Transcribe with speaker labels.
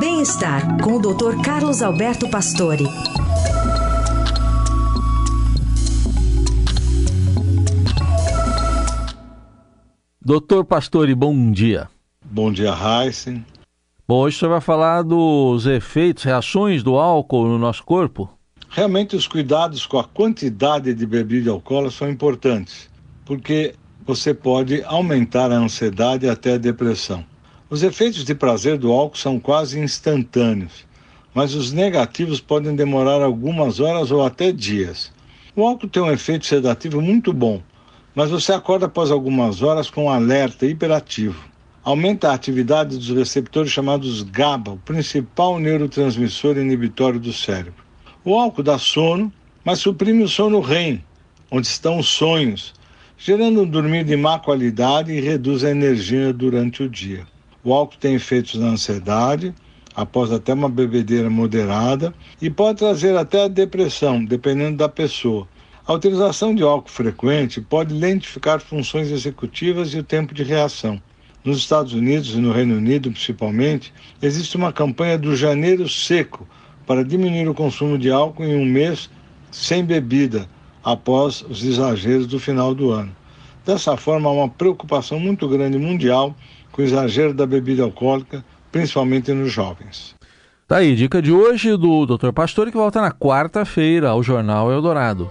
Speaker 1: Bem-estar com o Dr. Carlos Alberto Pastore.
Speaker 2: Doutor Pastore, bom dia.
Speaker 3: Bom dia, Heisen.
Speaker 2: Bom, hoje você vai falar dos efeitos, reações do álcool no nosso corpo?
Speaker 3: Realmente os cuidados com a quantidade de bebida alcoólica são importantes, porque você pode aumentar a ansiedade e até a depressão. Os efeitos de prazer do álcool são quase instantâneos, mas os negativos podem demorar algumas horas ou até dias. O álcool tem um efeito sedativo muito bom, mas você acorda após algumas horas com um alerta hiperativo. Aumenta a atividade dos receptores chamados GABA, o principal neurotransmissor inibitório do cérebro. O álcool dá sono, mas suprime o sono REM, onde estão os sonhos, gerando um dormir de má qualidade e reduz a energia durante o dia. O álcool tem efeitos na ansiedade, após até uma bebedeira moderada, e pode trazer até a depressão, dependendo da pessoa. A utilização de álcool frequente pode lentificar funções executivas e o tempo de reação. Nos Estados Unidos e no Reino Unido, principalmente, existe uma campanha do Janeiro Seco para diminuir o consumo de álcool em um mês sem bebida, após os exageros do final do ano. Dessa forma, há uma preocupação muito grande mundial com o exagero da bebida alcoólica, principalmente nos jovens.
Speaker 2: Tá aí, dica de hoje do Dr. Pastor que volta na quarta-feira ao Jornal Eldorado.